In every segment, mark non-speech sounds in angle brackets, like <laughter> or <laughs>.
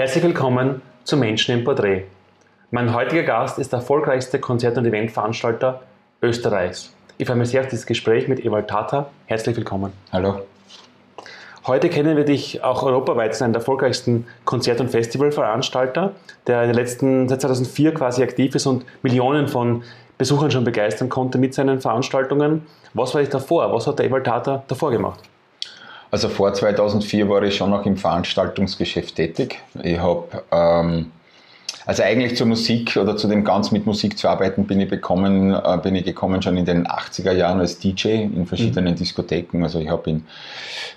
Herzlich willkommen zu Menschen im Porträt. Mein heutiger Gast ist der erfolgreichste Konzert- und Eventveranstalter Österreichs. Ich freue mich sehr auf dieses Gespräch mit Ewald Tata. Herzlich willkommen. Hallo. Heute kennen wir dich auch europaweit als einen der erfolgreichsten Konzert- und Festivalveranstalter, der in den letzten, seit 2004 quasi aktiv ist und Millionen von Besuchern schon begeistern konnte mit seinen Veranstaltungen. Was war ich davor? Was hat der Ewald Tata davor gemacht? Also vor 2004 war ich schon noch im Veranstaltungsgeschäft tätig. Ich habe, ähm, also eigentlich zur Musik oder zu dem ganz mit Musik zu arbeiten bin ich, bekommen, äh, bin ich gekommen schon in den 80er Jahren als DJ in verschiedenen mhm. Diskotheken. Also ich habe in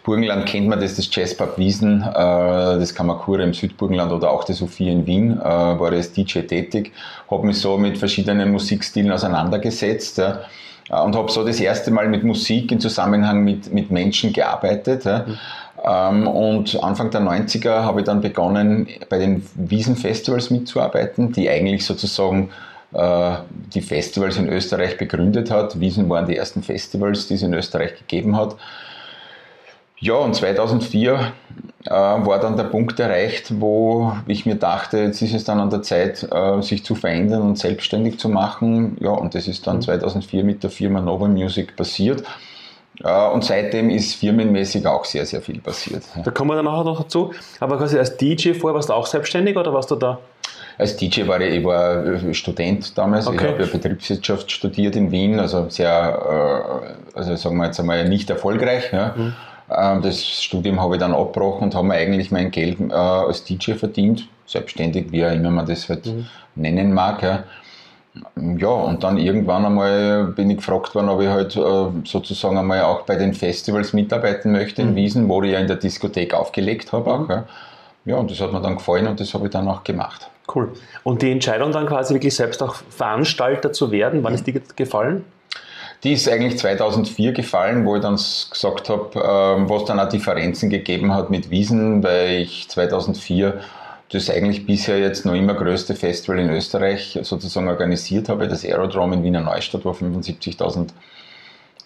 Burgenland kennt man das, das Jazzpub Wiesen, äh, das Kamakura im Südburgenland oder auch das Sophie in Wien, äh, war ich als DJ tätig, habe mich so mit verschiedenen Musikstilen auseinandergesetzt. Ja und habe so das erste Mal mit Musik in Zusammenhang mit, mit Menschen gearbeitet. Mhm. und Anfang der 90er habe ich dann begonnen, bei den Wiesenfestivals mitzuarbeiten, die eigentlich sozusagen äh, die Festivals in Österreich begründet hat. Wiesen waren die ersten Festivals, die es in Österreich gegeben hat. Ja, und 2004 äh, war dann der Punkt erreicht, wo ich mir dachte, jetzt ist es dann an der Zeit, äh, sich zu verändern und selbstständig zu machen. Ja, und das ist dann 2004 mhm. mit der Firma Nova Music passiert. Äh, und seitdem ist firmenmäßig auch sehr, sehr viel passiert. Da kommen wir dann nachher noch dazu. Aber quasi als DJ vorher warst du auch selbstständig oder warst du da? Als DJ war ich, ich war äh, Student damals. Okay. Ich habe ja Betriebswirtschaft studiert in Wien, also sehr, äh, also sagen wir jetzt einmal nicht erfolgreich. Ja. Mhm das Studium habe ich dann abgebrochen und habe mir eigentlich mein Geld äh, als DJ verdient, selbstständig, wie auch immer man das halt mhm. nennen mag. Ja. ja, und dann irgendwann einmal bin ich gefragt worden, ob ich halt äh, sozusagen einmal auch bei den Festivals mitarbeiten möchte in mhm. Wiesen, wo ich ja in der Diskothek aufgelegt habe. Auch, mhm. ja. ja, und das hat mir dann gefallen und das habe ich dann auch gemacht. Cool. Und die Entscheidung dann quasi wirklich selbst auch Veranstalter zu werden, wann ist die gefallen? Die ist eigentlich 2004 gefallen, wo ich dann gesagt habe, ähm, was dann auch Differenzen gegeben hat mit Wiesen, weil ich 2004 das eigentlich bisher jetzt noch immer größte Festival in Österreich sozusagen organisiert habe, das Aerodrom in Wiener Neustadt, wo 75.000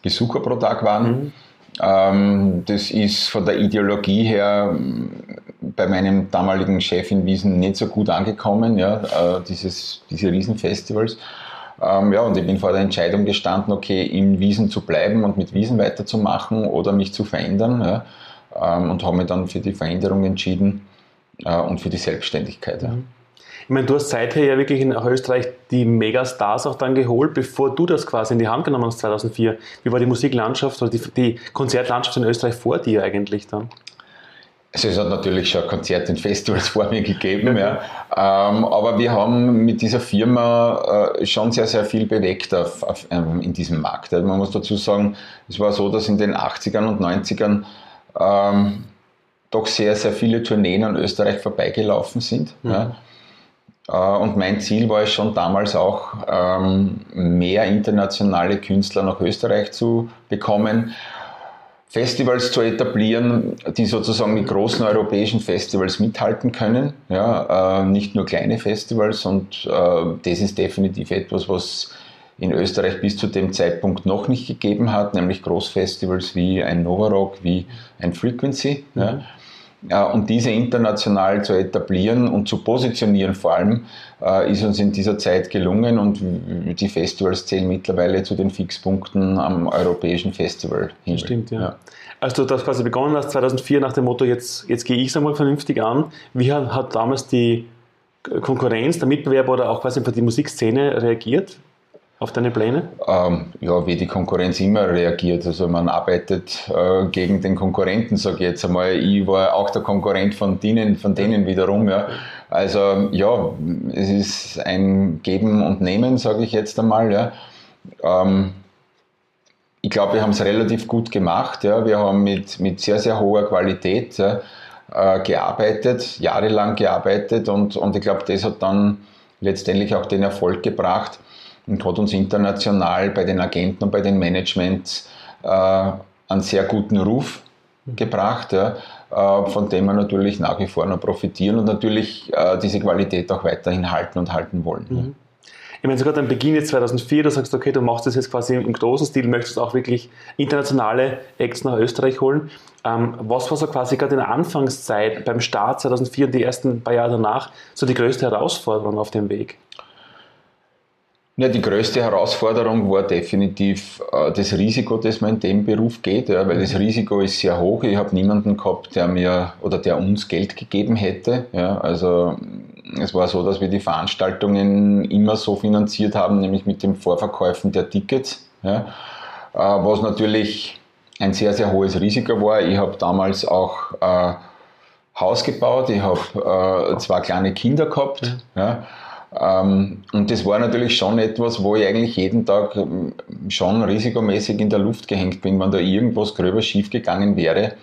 Besucher pro Tag waren. Mhm. Ähm, das ist von der Ideologie her bei meinem damaligen Chef in Wiesen nicht so gut angekommen, ja, äh, dieses, diese Riesenfestivals. Ähm, ja, und ich bin vor der Entscheidung gestanden, okay, in Wiesen zu bleiben und mit Wiesen weiterzumachen oder mich zu verändern. Ja, ähm, und habe mich dann für die Veränderung entschieden äh, und für die Selbstständigkeit. Ja. Ich meine, du hast seither ja wirklich in Österreich die Megastars auch dann geholt, bevor du das quasi in die Hand genommen hast 2004. Wie war die Musiklandschaft oder die, die Konzertlandschaft in Österreich vor dir eigentlich dann? Also es hat natürlich schon Konzerte und Festivals <laughs> vor mir gegeben, ja. Ähm, aber wir haben mit dieser Firma äh, schon sehr, sehr viel bewegt auf, auf, ähm, in diesem Markt. Also man muss dazu sagen, es war so, dass in den 80ern und 90ern ähm, doch sehr, sehr viele Tourneen an Österreich vorbeigelaufen sind. Mhm. Ja. Äh, und mein Ziel war es schon damals auch, ähm, mehr internationale Künstler nach Österreich zu bekommen. Festivals zu etablieren, die sozusagen mit großen europäischen Festivals mithalten können. Ja, äh, nicht nur kleine Festivals und äh, das ist definitiv etwas, was in Österreich bis zu dem Zeitpunkt noch nicht gegeben hat, nämlich Großfestivals wie ein Novarock, wie ein Frequency. Mhm. Ja. Und diese international zu etablieren und zu positionieren vor allem, äh, ist uns in dieser Zeit gelungen und die Festivals zählen mittlerweile zu den Fixpunkten am europäischen Festival. -Himmel. Stimmt, ja. ja. Als du das quasi begonnen hast, 2004, nach dem Motto, jetzt, jetzt gehe ich es einmal vernünftig an, wie hat, hat damals die Konkurrenz, der Mitbewerber oder auch quasi die Musikszene reagiert? Auf deine Pläne? Ähm, ja, wie die Konkurrenz immer reagiert. Also man arbeitet äh, gegen den Konkurrenten, sage ich jetzt einmal. Ich war auch der Konkurrent von denen, von denen wiederum. Ja. Also ja, es ist ein Geben und Nehmen, sage ich jetzt einmal. Ja. Ähm, ich glaube, wir haben es relativ gut gemacht. Ja. Wir haben mit, mit sehr, sehr hoher Qualität ja, äh, gearbeitet, jahrelang gearbeitet und, und ich glaube, das hat dann letztendlich auch den Erfolg gebracht, und hat uns international bei den Agenten und bei den Managements äh, einen sehr guten Ruf gebracht, ja, äh, von dem wir natürlich nach wie vor noch profitieren und natürlich äh, diese Qualität auch weiterhin halten und halten wollen. Mhm. Ich meine, sogar am Beginn jetzt 2004, du sagst, okay, du machst das jetzt quasi im großen Stil, möchtest auch wirklich internationale Acts nach Österreich holen. Ähm, was war so quasi gerade in der Anfangszeit beim Start 2004 und die ersten paar Jahre danach so die größte Herausforderung auf dem Weg? Ja, die größte Herausforderung war definitiv äh, das Risiko, das man in dem Beruf geht, ja, weil das mhm. Risiko ist sehr hoch. Ich habe niemanden gehabt, der mir oder der uns Geld gegeben hätte. Ja, also es war so, dass wir die Veranstaltungen immer so finanziert haben, nämlich mit dem Vorverkäufen der Tickets, ja, äh, was natürlich ein sehr, sehr hohes Risiko war. Ich habe damals auch äh, Haus gebaut, ich habe äh, zwei kleine Kinder gehabt. Mhm. Ja, und das war natürlich schon etwas, wo ich eigentlich jeden Tag ähm, schon risikomäßig in der Luft gehängt bin. Wenn da irgendwas gröber schief gegangen wäre,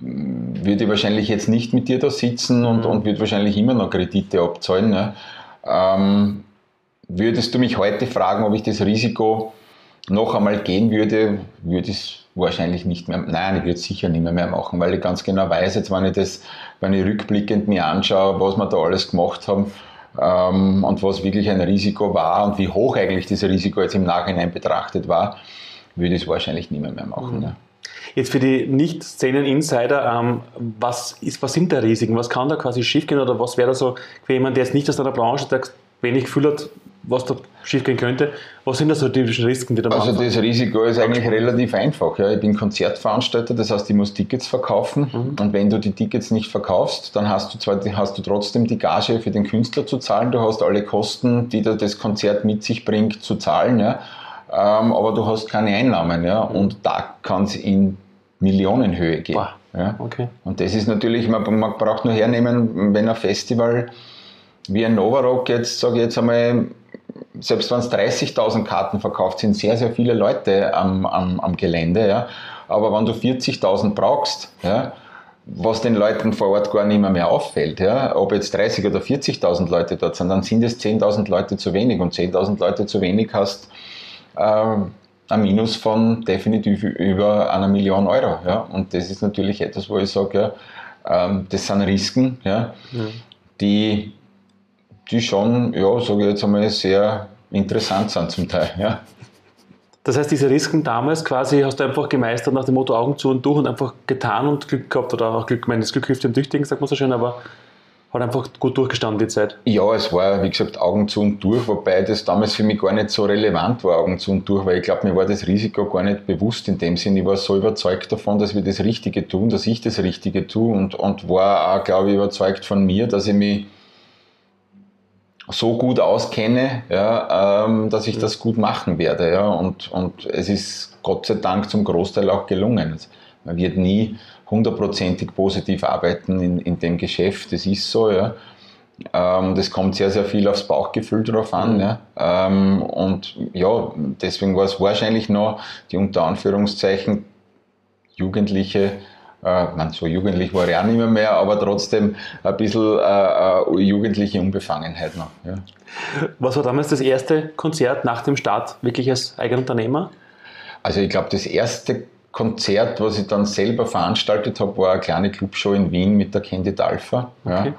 ähm, würde ich wahrscheinlich jetzt nicht mit dir da sitzen und, mhm. und würde wahrscheinlich immer noch Kredite abzahlen. Ne? Ähm, würdest du mich heute fragen, ob ich das Risiko noch einmal gehen würde, würde ich es wahrscheinlich nicht mehr, nein, ich würde es sicher nicht mehr, mehr machen, weil ich ganz genau weiß, jetzt wenn ich das, wenn ich rückblickend mir anschaue, was wir da alles gemacht haben, ähm, und was wirklich ein Risiko war und wie hoch eigentlich dieses Risiko jetzt im Nachhinein betrachtet war, würde ich es wahrscheinlich nicht mehr, machen. Mhm. Ja. Jetzt für die Nicht-Szenen-Insider, ähm, was, was sind da Risiken? Was kann da quasi schiefgehen oder was wäre da so für jemand, der jetzt nicht aus einer Branche der wenig Gefühl hat, was da schiefgehen könnte. Was sind da so die Risiken, die da Also das Risiko ist eigentlich relativ einfach. Ja. Ich bin Konzertveranstalter, das heißt, ich muss Tickets verkaufen mhm. und wenn du die Tickets nicht verkaufst, dann hast du zwar hast du trotzdem die Gage für den Künstler zu zahlen, du hast alle Kosten, die da das Konzert mit sich bringt, zu zahlen, ja. Ähm, aber du hast keine Einnahmen. Ja. Mhm. Und da kann es in Millionenhöhe gehen. Ja. Okay. Und das ist natürlich, man, man braucht nur hernehmen, wenn ein Festival wie ein Novarock jetzt, sage ich jetzt einmal, selbst wenn es 30.000 Karten verkauft, sind sehr, sehr viele Leute am, am, am Gelände. Ja. Aber wenn du 40.000 brauchst, ja, was den Leuten vor Ort gar nicht mehr, mehr auffällt, ja, ob jetzt 30.000 oder 40.000 Leute dort sind, dann sind es 10.000 Leute zu wenig und 10.000 Leute zu wenig hast äh, ein Minus von definitiv über einer Million Euro. Ja. Und das ist natürlich etwas, wo ich sage, ja, ähm, das sind Risiken, ja, ja. die die schon, ja, sage ich jetzt einmal, sehr interessant sind zum Teil. Ja. Das heißt, diese Risiken damals quasi hast du einfach gemeistert nach dem Motto Augen zu und durch und einfach getan und Glück gehabt oder auch Glück, ich meine, das Glück hilft dem Tüchtigen, sagt man so schön, aber hat einfach gut durchgestanden die Zeit. Ja, es war, wie gesagt, Augen zu und durch, wobei das damals für mich gar nicht so relevant war, Augen zu und durch, weil ich glaube, mir war das Risiko gar nicht bewusst in dem Sinn. Ich war so überzeugt davon, dass wir das Richtige tun, dass ich das Richtige tue und, und war auch, glaube ich, überzeugt von mir, dass ich mich so gut auskenne, ja, ähm, dass ich das gut machen werde. Ja, und, und es ist Gott sei Dank zum Großteil auch gelungen. Man wird nie hundertprozentig positiv arbeiten in, in dem Geschäft, das ist so. Ja. Ähm, das kommt sehr, sehr viel aufs Bauchgefühl drauf an. Mhm. Ja. Ähm, und ja, deswegen war es wahrscheinlich noch die unter Anführungszeichen jugendliche äh, man, so jugendlich war ich auch nicht mehr, mehr aber trotzdem ein bisschen äh, äh, jugendliche Unbefangenheit noch. Ja. Was war damals das erste Konzert nach dem Start wirklich als Eigenunternehmer? Also ich glaube, das erste Konzert, was ich dann selber veranstaltet habe, war eine kleine Clubshow in Wien mit der Candid Alpha. Okay.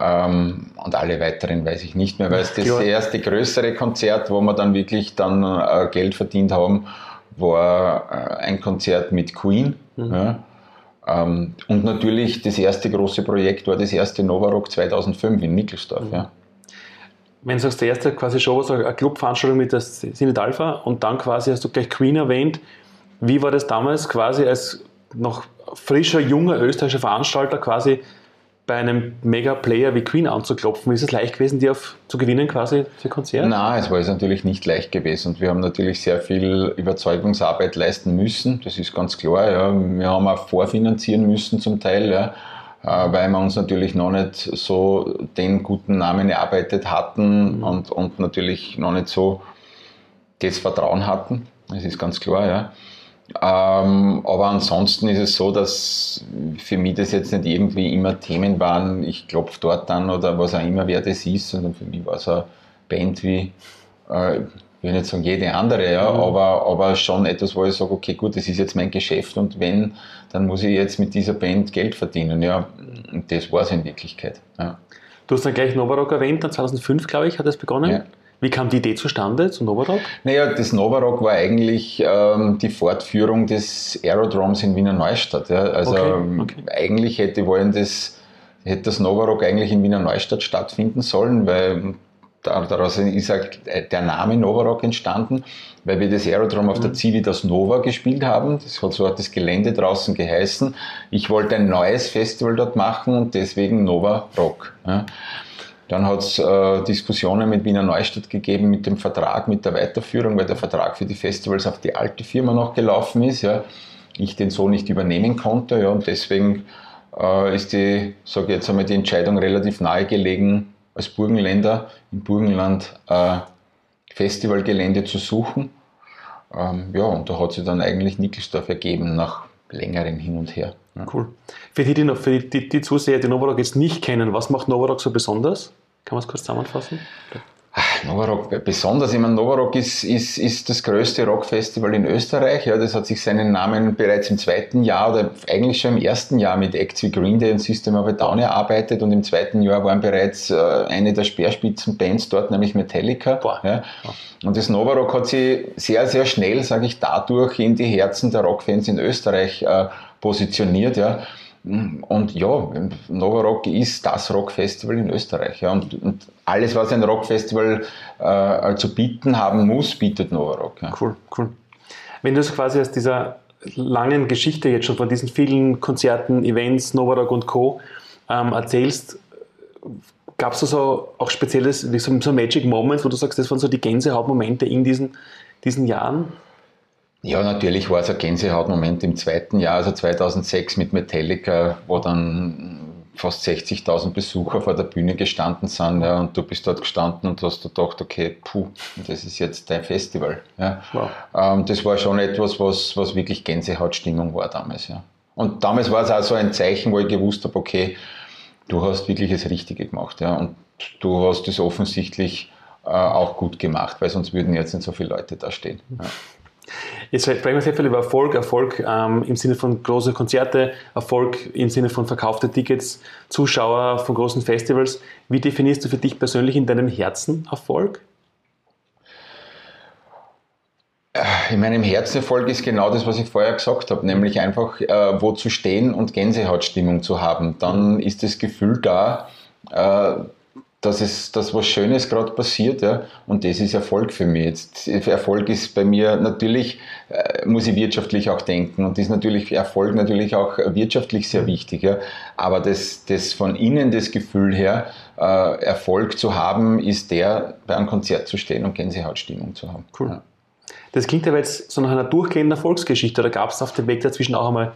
Ja. Ähm, und alle weiteren weiß ich nicht mehr, weil es das Klar. erste größere Konzert, wo wir dann wirklich dann äh, Geld verdient haben, war äh, ein Konzert mit Queen. Mhm. Ja. Ähm, und natürlich das erste große Projekt war das erste Novarock 2005 in Nickelsdorf. Mhm. Ja. Wenn du sagst, der erste quasi Show war so eine Clubveranstaltung mit der Sinnet Alpha und dann quasi hast du gleich Queen erwähnt. Wie war das damals quasi als noch frischer, junger österreichischer Veranstalter quasi bei einem Mega-Player wie Queen anzuklopfen? Ist es leicht gewesen, die auf, zu gewinnen quasi für Konzerte? Nein, es war es natürlich nicht leicht gewesen und wir haben natürlich sehr viel Überzeugungsarbeit leisten müssen, das ist ganz klar. Ja. Wir haben auch vorfinanzieren müssen zum Teil, ja, äh, weil wir uns natürlich noch nicht so den guten Namen erarbeitet hatten mhm. und, und natürlich noch nicht so das Vertrauen hatten, das ist ganz klar. Ja. Ähm, aber ansonsten ist es so, dass für mich das jetzt nicht irgendwie immer Themen waren, ich klopfe dort an oder was auch immer, wer das ist, sondern für mich war es eine Band wie, äh, ich will nicht sagen jede andere, ja, mhm. aber, aber schon etwas, wo ich sage, okay, gut, das ist jetzt mein Geschäft und wenn, dann muss ich jetzt mit dieser Band Geld verdienen. Ja, und das war es in Wirklichkeit. Ja. Du hast dann gleich Novarock erwähnt, dann 2005, glaube ich, hat das begonnen. Ja. Wie kam die Idee zustande zu Novarock? Naja, das Novarock war eigentlich ähm, die Fortführung des Aerodroms in Wiener Neustadt. Ja. Also okay, ähm, okay. eigentlich hätte wollen das, hätte das Novarock eigentlich in Wiener Neustadt stattfinden sollen, weil daraus ist der Name Novarock entstanden, weil wir das Aerodrom auf der mhm. Civitas Nova gespielt haben. Das hat so hat das Gelände draußen geheißen. Ich wollte ein neues Festival dort machen und deswegen Nova Rock. Ja. Dann hat es äh, Diskussionen mit Wiener Neustadt gegeben mit dem Vertrag, mit der Weiterführung, weil der Vertrag für die Festivals auf die alte Firma noch gelaufen ist. Ja. Ich den so nicht übernehmen konnte. Ja, und deswegen äh, ist die, sage jetzt einmal, die Entscheidung relativ nahe gelegen, als Burgenländer im Burgenland äh, Festivalgelände zu suchen. Ähm, ja, und da hat sich dann eigentlich Nickelsdorf ergeben nach längerem Hin und Her. Cool. Für die, die, noch, für die, die Zuseher, die Novarock jetzt nicht kennen, was macht Novarock so besonders? Kann man es kurz zusammenfassen? Novarock, besonders, ich meine, Novarock ist, ist, ist das größte Rockfestival in Österreich. Ja, das hat sich seinen Namen bereits im zweiten Jahr oder eigentlich schon im ersten Jahr mit Acts wie Green Day und System of a Down erarbeitet und im zweiten Jahr waren bereits äh, eine der Speerspitzenbands dort, nämlich Metallica. Boah. Ja. Und das Novarock hat sich sehr, sehr schnell, sage ich, dadurch in die Herzen der Rockfans in Österreich äh, positioniert. Ja. Und ja, Novarock ist das Rockfestival in Österreich. Ja. Und, und alles, was ein Rockfestival äh, zu bieten haben muss, bietet Novarock. Ja. Cool, cool. Wenn du es quasi aus dieser langen Geschichte jetzt schon von diesen vielen Konzerten, Events, Novarock und Co. Ähm, erzählst, gab es da so auch spezielles, so, so Magic Moments, wo du sagst, das waren so die Gänsehautmomente in diesen, diesen Jahren? Ja, natürlich war es ein Gänsehautmoment im zweiten Jahr, also 2006 mit Metallica, wo dann fast 60.000 Besucher vor der Bühne gestanden sind ja, und du bist dort gestanden und hast gedacht, okay, puh, das ist jetzt dein Festival. Ja. Wow. Ähm, das war schon etwas, was, was wirklich Gänsehautstimmung war damals. Ja. Und damals war es auch so ein Zeichen, wo ich gewusst habe, okay, du hast wirklich das Richtige gemacht. Ja, und du hast es offensichtlich äh, auch gut gemacht, weil sonst würden jetzt nicht so viele Leute da stehen. Ja. Jetzt sprechen wir sehr viel über Erfolg, Erfolg ähm, im Sinne von große Konzerte, Erfolg im Sinne von verkaufte Tickets, Zuschauer von großen Festivals. Wie definierst du für dich persönlich in deinem Herzen Erfolg? In meinem Herzen Erfolg ist genau das, was ich vorher gesagt habe, nämlich einfach äh, wo zu stehen und Gänsehautstimmung zu haben. Dann ist das Gefühl da, äh, dass es dass was Schönes gerade passiert, ja, und das ist Erfolg für mich. Jetzt, Erfolg ist bei mir natürlich, äh, muss ich wirtschaftlich auch denken und ist natürlich Erfolg natürlich auch wirtschaftlich sehr wichtig, ja, aber das, das von innen das Gefühl her, äh, Erfolg zu haben, ist der, bei einem Konzert zu stehen und Gänsehautstimmung zu haben. Cool. Ja. Das klingt aber jetzt so nach einer durchgehenden Erfolgsgeschichte, oder gab es auf dem Weg dazwischen auch einmal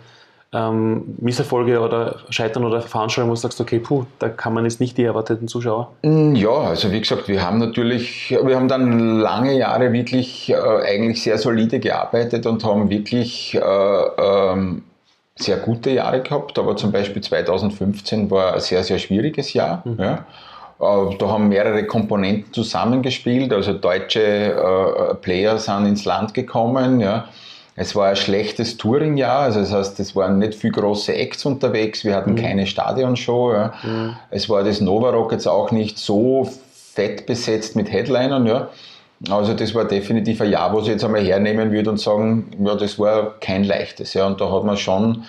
ähm, Misserfolge oder Scheitern oder Veranstaltungen, wo du sagst, okay, puh, da kann man jetzt nicht die erwarteten Zuschauer? Mm, ja, also wie gesagt, wir haben natürlich, wir haben dann lange Jahre wirklich äh, eigentlich sehr solide gearbeitet und haben wirklich äh, ähm, sehr gute Jahre gehabt, aber zum Beispiel 2015 war ein sehr, sehr schwieriges Jahr. Mhm. Ja. Äh, da haben mehrere Komponenten zusammengespielt, also deutsche äh, Player sind ins Land gekommen. Ja es war ein schlechtes Touringjahr, also das heißt, es waren nicht viel große Acts unterwegs, wir hatten mhm. keine Stadionshow. Ja. Mhm. Es war das Nova Rock jetzt auch nicht so fett besetzt mit Headlinern. Ja. Also das war definitiv ein Jahr, wo ich jetzt einmal hernehmen würde und sagen, ja, das war kein leichtes. Ja. Und da hat man schon,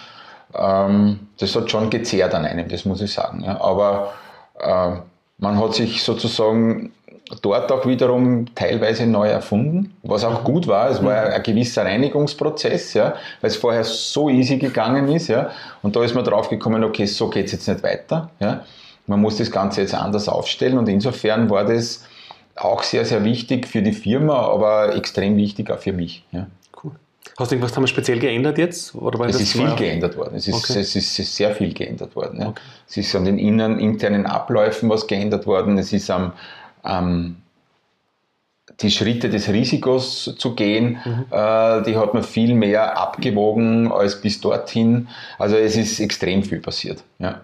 ähm, das hat schon gezehrt an einem, das muss ich sagen. Ja. Aber äh, man hat sich sozusagen dort auch wiederum teilweise neu erfunden, was auch gut war. Es war ein gewisser Reinigungsprozess, ja, weil es vorher so easy gegangen ist. Ja, und da ist man drauf gekommen, okay, so geht es jetzt nicht weiter. Ja. Man muss das Ganze jetzt anders aufstellen und insofern war das auch sehr, sehr wichtig für die Firma, aber extrem wichtig auch für mich. Ja. Cool. Hast du irgendwas damals speziell geändert jetzt? Oder es ist viel war? geändert worden. Es ist, okay. es ist sehr viel geändert worden. Ja. Okay. Es ist an den inneren, internen Abläufen was geändert worden. Es ist am ähm, die Schritte des Risikos zu gehen, mhm. äh, die hat man viel mehr abgewogen als bis dorthin. Also es ist extrem viel passiert. Ja.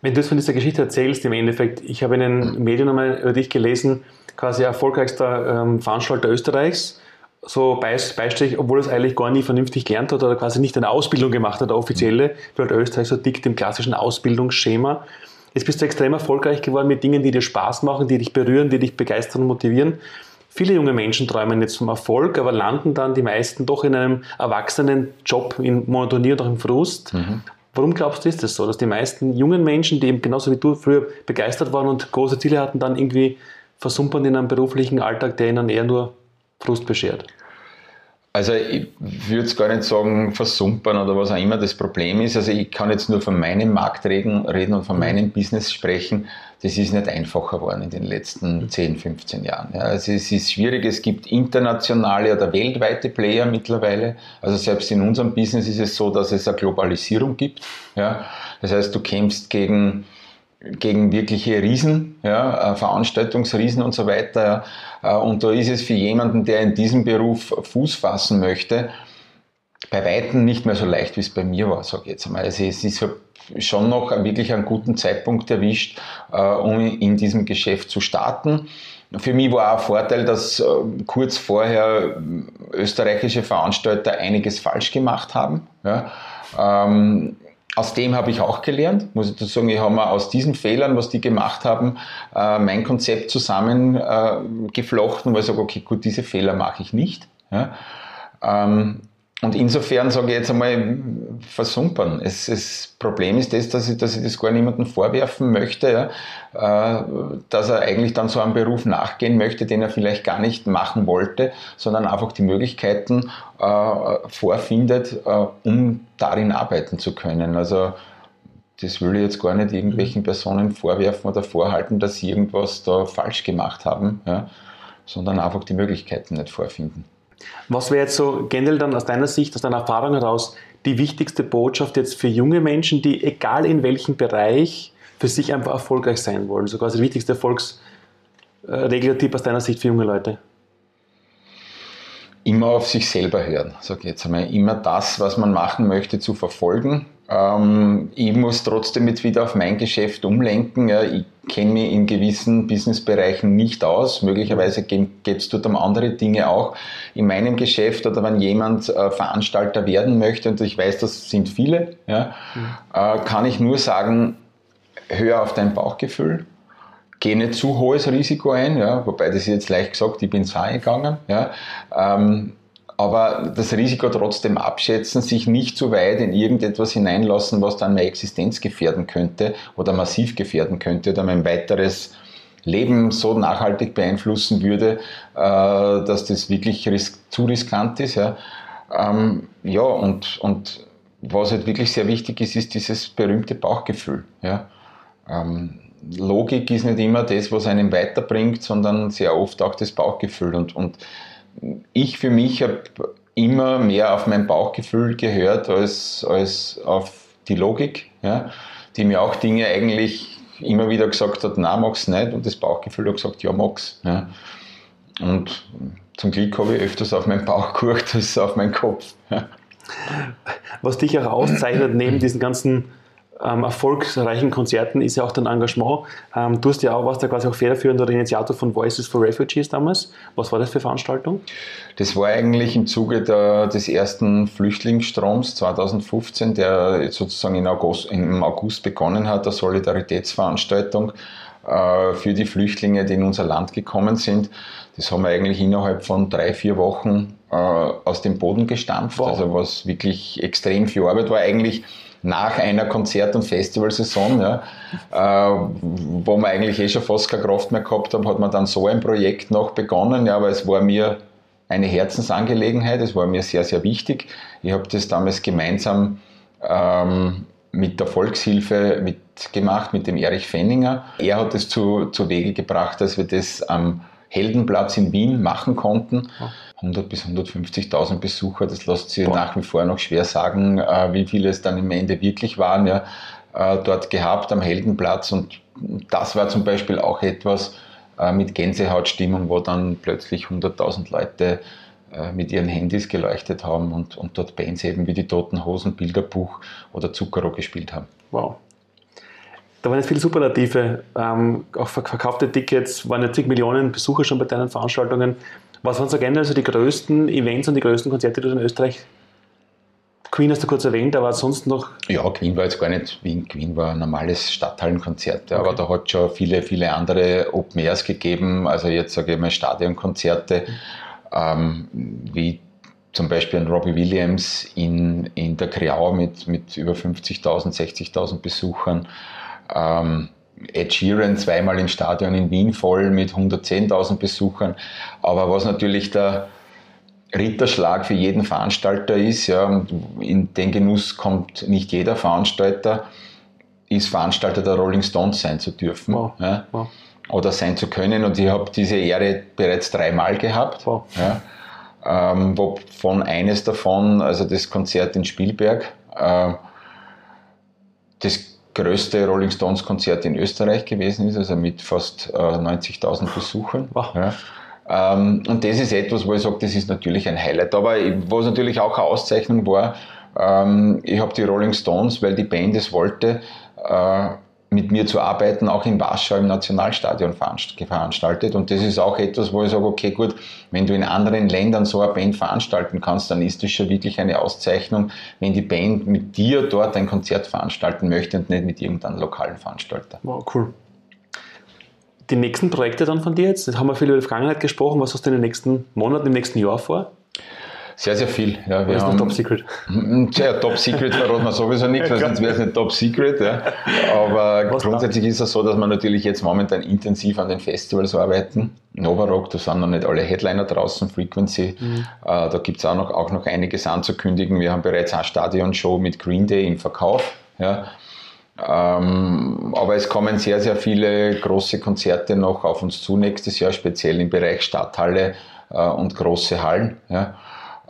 Wenn du es von dieser Geschichte erzählst, im Endeffekt, ich habe in den Medien einmal über dich gelesen, quasi erfolgreichster ähm, Veranstalter Österreichs, so Beistrich, obwohl er es eigentlich gar nie vernünftig gelernt hat oder quasi nicht eine Ausbildung gemacht hat, offizielle, weil Österreich so dickt im klassischen Ausbildungsschema. Jetzt bist du extrem erfolgreich geworden mit Dingen, die dir Spaß machen, die dich berühren, die dich begeistern und motivieren. Viele junge Menschen träumen jetzt vom Erfolg, aber landen dann die meisten doch in einem erwachsenen Job in Monotonie und auch im Frust. Mhm. Warum glaubst du, ist das so, dass die meisten jungen Menschen, die eben genauso wie du früher begeistert waren und große Ziele hatten, dann irgendwie versumpern in einem beruflichen Alltag, der ihnen eher nur Frust beschert? Also ich würde es gar nicht sagen versumpern oder was auch immer das Problem ist. Also ich kann jetzt nur von meinem Markt reden, reden und von mhm. meinem Business sprechen. Das ist nicht einfacher geworden in den letzten 10, mhm. 15 Jahren. Ja, also es ist schwierig. Es gibt internationale oder weltweite Player mittlerweile. Also selbst in unserem Business ist es so, dass es eine Globalisierung gibt. Ja, das heißt, du kämpfst gegen gegen wirkliche Riesen, ja, äh, Veranstaltungsriesen und so weiter. Äh, und da ist es für jemanden, der in diesem Beruf Fuß fassen möchte, bei Weitem nicht mehr so leicht, wie es bei mir war, sage ich jetzt einmal. Also es ist schon noch wirklich einen guten Zeitpunkt erwischt, äh, um in diesem Geschäft zu starten. Für mich war auch ein Vorteil, dass kurz vorher österreichische Veranstalter einiges falsch gemacht haben. Ja. Ähm, aus dem habe ich auch gelernt, muss ich dazu sagen, ich habe mir aus diesen Fehlern, was die gemacht haben, äh, mein Konzept zusammengeflochten, äh, weil ich sage, okay, gut, diese Fehler mache ich nicht. Ähm, und insofern sage ich jetzt einmal, versumpern. Es, das Problem ist das, dass ich, dass ich das gar niemandem vorwerfen möchte, ja, äh, dass er eigentlich dann so einem Beruf nachgehen möchte, den er vielleicht gar nicht machen wollte, sondern einfach die Möglichkeiten äh, vorfindet, äh, um darin arbeiten zu können. Also das will ich jetzt gar nicht irgendwelchen Personen vorwerfen oder vorhalten, dass sie irgendwas da falsch gemacht haben, ja, sondern einfach die Möglichkeiten nicht vorfinden. Was wäre jetzt so generell dann aus deiner Sicht, aus deiner Erfahrung heraus, die wichtigste Botschaft jetzt für junge Menschen, die egal in welchem Bereich für sich einfach erfolgreich sein wollen? So quasi der wichtigste Erfolgsreglertipp aus deiner Sicht für junge Leute? Immer auf sich selber hören, sage ich jetzt einmal. Immer das, was man machen möchte, zu verfolgen ähm, ich muss trotzdem jetzt wieder auf mein Geschäft umlenken. Ja. Ich kenne mich in gewissen Businessbereichen nicht aus. Möglicherweise gibt es dort um andere Dinge auch. In meinem Geschäft oder wenn jemand äh, Veranstalter werden möchte, und ich weiß, das sind viele, ja, mhm. äh, kann ich nur sagen, hör auf dein Bauchgefühl. Geh nicht zu hohes Risiko ein, ja, wobei das ist jetzt leicht gesagt, ich bin zwei gegangen. Ja. Ähm, aber das Risiko trotzdem abschätzen, sich nicht zu weit in irgendetwas hineinlassen, was dann meine Existenz gefährden könnte oder massiv gefährden könnte oder mein weiteres Leben so nachhaltig beeinflussen würde, äh, dass das wirklich zu riskant ist. Ja, ähm, ja und, und was halt wirklich sehr wichtig ist, ist dieses berühmte Bauchgefühl. Ja. Ähm, Logik ist nicht immer das, was einen weiterbringt, sondern sehr oft auch das Bauchgefühl. Und, und ich für mich habe immer mehr auf mein Bauchgefühl gehört als, als auf die Logik, ja, die mir auch Dinge eigentlich immer wieder gesagt hat, na, mach's nicht und das Bauchgefühl hat gesagt, ja, mach's. Ja. Und zum Glück habe ich öfters auf meinen Bauch <laughs> geguckt als auf meinen Kopf. Ja. Was dich auch auszeichnet, neben diesen ganzen ähm, erfolgreichen Konzerten ist ja auch dein Engagement. Ähm, du hast ja auch, warst ja quasi auch federführender Initiator von Voices for Refugees damals. Was war das für Veranstaltung? Das war eigentlich im Zuge der, des ersten Flüchtlingsstroms 2015, der sozusagen in August, im August begonnen hat, der Solidaritätsveranstaltung äh, für die Flüchtlinge, die in unser Land gekommen sind. Das haben wir eigentlich innerhalb von drei, vier Wochen äh, aus dem Boden gestampft. Wow. Also was wirklich extrem viel Arbeit war. Eigentlich nach einer Konzert- und Festivalsaison, ja, äh, wo man eigentlich eh schon fast keine Kraft mehr gehabt haben, hat man dann so ein Projekt noch begonnen, ja, weil es war mir eine Herzensangelegenheit, es war mir sehr, sehr wichtig. Ich habe das damals gemeinsam ähm, mit der Volkshilfe mitgemacht, mit dem Erich Fenninger. Er hat es zu, zu Wege gebracht, dass wir das am Heldenplatz in Wien machen konnten. 100 bis 150.000 Besucher, das lässt sich Boah. nach wie vor noch schwer sagen, äh, wie viele es dann im Ende wirklich waren, ja, äh, dort gehabt am Heldenplatz. Und das war zum Beispiel auch etwas äh, mit Gänsehautstimmung, wo dann plötzlich 100.000 Leute mit ihren Handys geleuchtet haben und, und dort Bands eben wie die Toten Hosen, Bilderbuch oder Zuckerrohr gespielt haben. Wow. Da waren jetzt viele Superlative, ähm, auch verkaufte Tickets, waren jetzt zig Millionen Besucher schon bei deinen Veranstaltungen. Was waren so generell so die größten Events und die größten Konzerte, die du in Österreich Queen hast du kurz erwähnt, aber sonst noch? Ja, Queen war jetzt gar nicht Wien. Queen war ein normales Stadthallenkonzert, okay. aber da hat es schon viele, viele andere Open Airs gegeben. Also jetzt sage ich mal Stadionkonzerte, ähm, wie zum Beispiel ein Robbie Williams in, in der Kreau mit, mit über 50.000, 60.000 Besuchern. Ähm, Ed Sheeran zweimal im Stadion in Wien voll mit 110.000 Besuchern. Aber was natürlich der Ritterschlag für jeden Veranstalter ist, ja, in den Genuss kommt nicht jeder Veranstalter, ist Veranstalter der Rolling Stones sein zu dürfen. Wow. Ja, wow. Oder sein zu können. Und ich habe diese Ehre bereits dreimal gehabt. Wow. Ja, ähm, wovon eines davon, also das Konzert in Spielberg, äh, das größte Rolling Stones Konzert in Österreich gewesen ist, also mit fast äh, 90.000 Besuchern. Wow. Ja. Ähm, und das ist etwas, wo ich sage, das ist natürlich ein Highlight. Aber was natürlich auch eine Auszeichnung war, ähm, ich habe die Rolling Stones, weil die Band es wollte, äh, mit mir zu arbeiten, auch in Warschau im Nationalstadion veranstaltet. Und das ist auch etwas, wo ich sage, okay, gut, wenn du in anderen Ländern so eine Band veranstalten kannst, dann ist das schon wirklich eine Auszeichnung, wenn die Band mit dir dort ein Konzert veranstalten möchte und nicht mit irgendeinem lokalen Veranstalter. Wow, cool. Die nächsten Projekte dann von dir jetzt, jetzt haben wir viel über die Vergangenheit gesprochen, was hast du in den nächsten Monaten, im nächsten Jahr vor? Sehr, sehr viel. Ja, wir ist haben, Top Secret? Ja, Top Secret verraten wir sowieso nichts, weil sonst wäre es nicht Top Secret. Ja. Aber Was grundsätzlich dann? ist es so, dass wir natürlich jetzt momentan intensiv an den Festivals arbeiten. Novarock, da sind noch nicht alle Headliner draußen, Frequency. Mhm. Äh, da gibt es auch noch, auch noch einiges anzukündigen. Wir haben bereits eine Stadionshow mit Green Day im Verkauf. Ja. Ähm, aber es kommen sehr, sehr viele große Konzerte noch auf uns zu nächstes Jahr, speziell im Bereich Stadthalle äh, und große Hallen. Ja.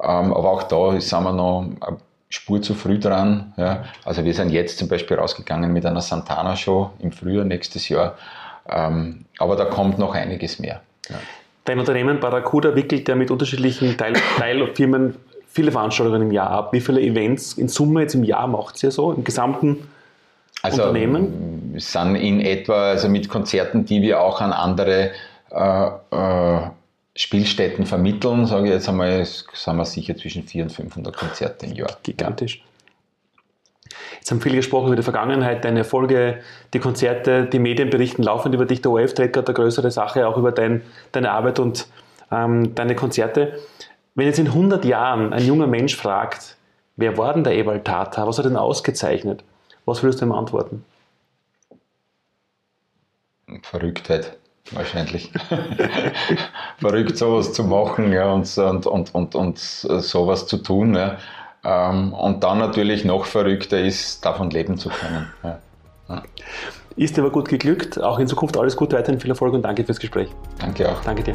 Ähm, aber auch da sind wir noch eine Spur zu früh dran. Ja. Also wir sind jetzt zum Beispiel rausgegangen mit einer Santana-Show im Frühjahr nächstes Jahr. Ähm, aber da kommt noch einiges mehr. Ja. Dein Unternehmen Barracuda wickelt ja mit unterschiedlichen Teil <laughs> Teilfirmen viele Veranstaltungen im Jahr ab. Wie viele Events in Summe jetzt im Jahr macht ihr so im gesamten also, Unternehmen? Sind in etwa, also mit Konzerten, die wir auch an andere äh, äh, Spielstätten vermitteln, sage ich jetzt einmal, sind wir sicher zwischen 400 und 500 Konzerte im Jahr. Gigantisch. Jetzt haben viele gesprochen über die Vergangenheit, deine Erfolge, die Konzerte, die Medien berichten laufend über dich. Der ORF dreht gerade eine größere Sache, auch über dein, deine Arbeit und ähm, deine Konzerte. Wenn jetzt in 100 Jahren ein junger Mensch fragt, wer war denn der Ewald Tata, was hat er denn ausgezeichnet, was würdest du ihm antworten? Verrücktheit wahrscheinlich. <laughs> Verrückt, sowas zu machen ja, und, und, und, und, und sowas zu tun. Ja. Ähm, und dann natürlich noch verrückter ist, davon leben zu können. Ja. Ja. Ist dir aber gut geglückt. Auch in Zukunft alles Gute, weiterhin viel Erfolg und danke fürs Gespräch. Danke auch. Danke dir.